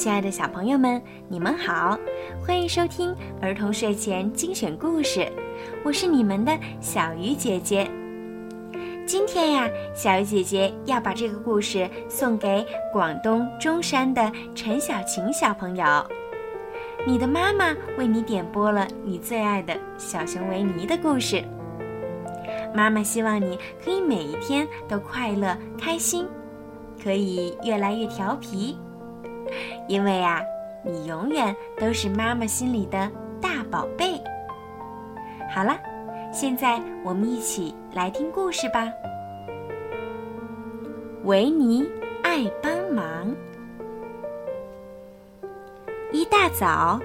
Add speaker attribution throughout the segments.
Speaker 1: 亲爱的小朋友们，你们好，欢迎收听儿童睡前精选故事，我是你们的小鱼姐姐。今天呀，小鱼姐姐要把这个故事送给广东中山的陈小晴小朋友。你的妈妈为你点播了你最爱的小熊维尼的故事。妈妈希望你可以每一天都快乐开心，可以越来越调皮，因为啊，你永远都是妈妈心里的大宝贝。好了，现在我们一起来听故事吧。维尼爱帮忙。一大早，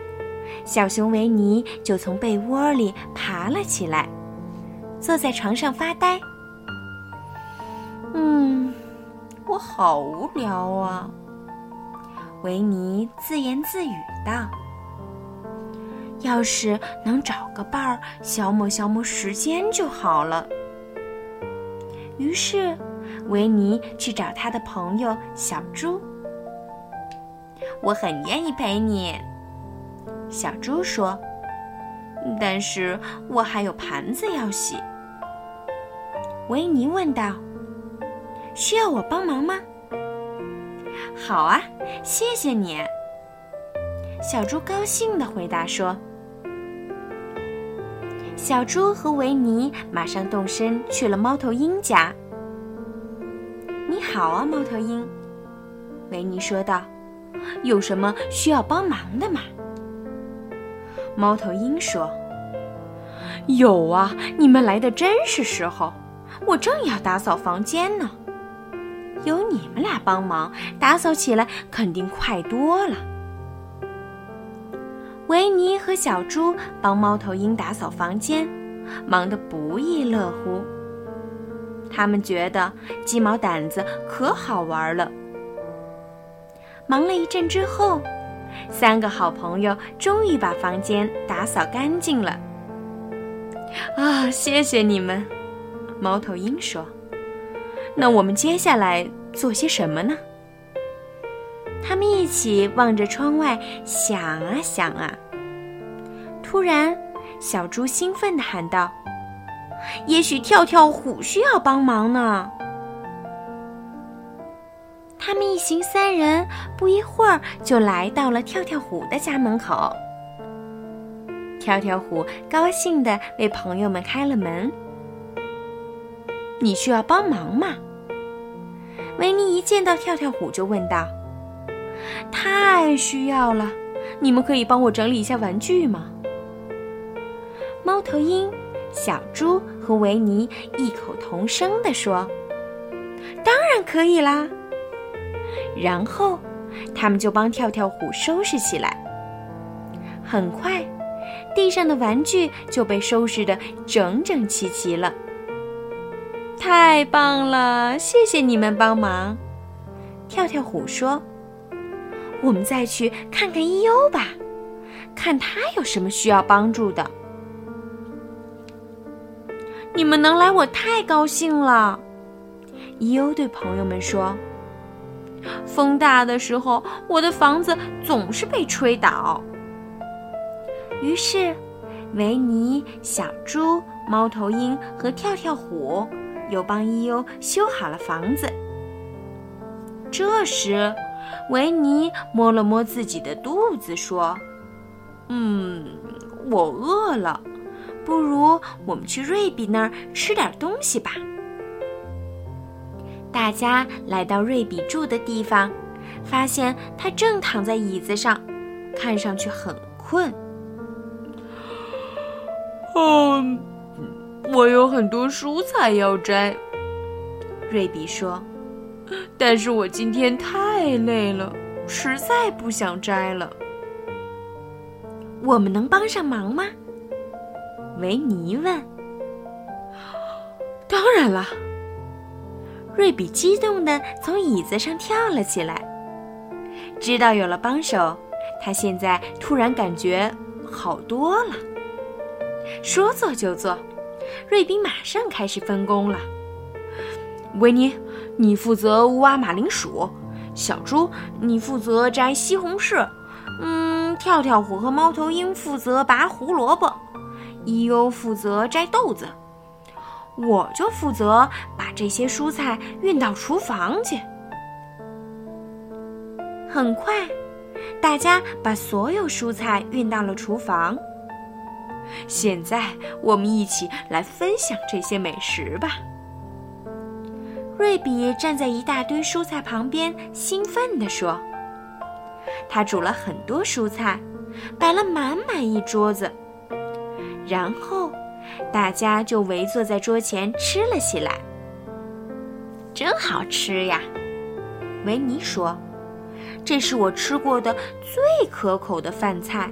Speaker 1: 小熊维尼就从被窝里爬了起来，坐在床上发呆。嗯，我好无聊啊！维尼自言自语道：“要是能找个伴儿，消磨消磨时间就好了。”于是，维尼去找他的朋友小猪。我很愿意陪你，小猪说。但是我还有盘子要洗。维尼问道：“需要我帮忙吗？”“好啊，谢谢你。”小猪高兴地回答说。小猪和维尼马上动身去了猫头鹰家。“你好啊，猫头鹰。”维尼说道。有什么需要帮忙的吗？猫头鹰说：“有啊，你们来的真是时候，我正要打扫房间呢。有你们俩帮忙，打扫起来肯定快多了。”维尼和小猪帮猫头鹰打扫房间，忙得不亦乐乎。他们觉得鸡毛掸子可好玩了。忙了一阵之后，三个好朋友终于把房间打扫干净了。啊，谢谢你们！猫头鹰说：“那我们接下来做些什么呢？”他们一起望着窗外，想啊想啊。突然，小猪兴奋地喊道：“也许跳跳虎需要帮忙呢！”他们一行三人不一会儿就来到了跳跳虎的家门口。跳跳虎高兴地为朋友们开了门。“你需要帮忙吗？”维尼一见到跳跳虎就问道。“太需要了！你们可以帮我整理一下玩具吗？”猫头鹰、小猪和维尼异口同声地说：“当然可以啦！”然后，他们就帮跳跳虎收拾起来。很快，地上的玩具就被收拾得整整齐齐了。太棒了！谢谢你们帮忙。跳跳虎说：“我们再去看看伊优吧，看他有什么需要帮助的。”你们能来，我太高兴了。伊优对朋友们说。风大的时候，我的房子总是被吹倒。于是，维尼、小猪、猫头鹰和跳跳虎又帮伊优修好了房子。这时，维尼摸了摸自己的肚子，说：“嗯，我饿了，不如我们去瑞比那儿吃点东西吧。”大家来到瑞比住的地方，发现他正躺在椅子上，看上去很困。嗯，我有很多蔬菜要摘，瑞比说，但是我今天太累了，实在不想摘了。我们能帮上忙吗？维尼问。当然了。瑞比激动地从椅子上跳了起来。知道有了帮手，他现在突然感觉好多了。说做就做，瑞比马上开始分工了。维尼，你负责挖马铃薯；小猪，你负责摘西红柿。嗯，跳跳虎和猫头鹰负责拔胡萝卜，伊优负责摘豆子，我就负责把这些蔬菜运到厨房去。很快，大家把所有蔬菜运到了厨房。现在，我们一起来分享这些美食吧。瑞比站在一大堆蔬菜旁边，兴奋地说。他煮了很多蔬菜，摆了满满一桌子，然后大家就围坐在桌前吃了起来。真好吃呀，维尼说：“这是我吃过的最可口的饭菜。”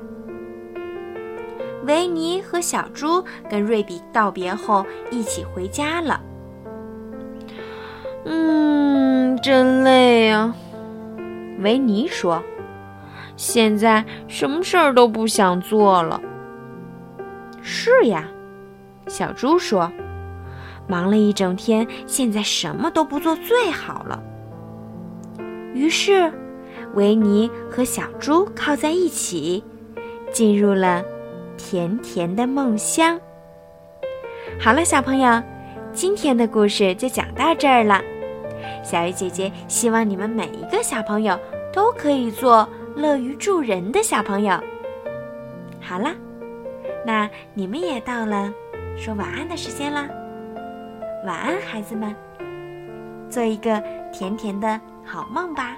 Speaker 1: 维尼和小猪跟瑞比道别后，一起回家了。嗯，真累呀，维尼说。现在什么事儿都不想做了。是呀，小猪说：“忙了一整天，现在什么都不做最好了。”于是，维尼和小猪靠在一起，进入了甜甜的梦乡。好了，小朋友，今天的故事就讲到这儿了。小鱼姐姐希望你们每一个小朋友都可以做。乐于助人的小朋友，好啦，那你们也到了说晚安的时间啦。晚安，孩子们，做一个甜甜的好梦吧。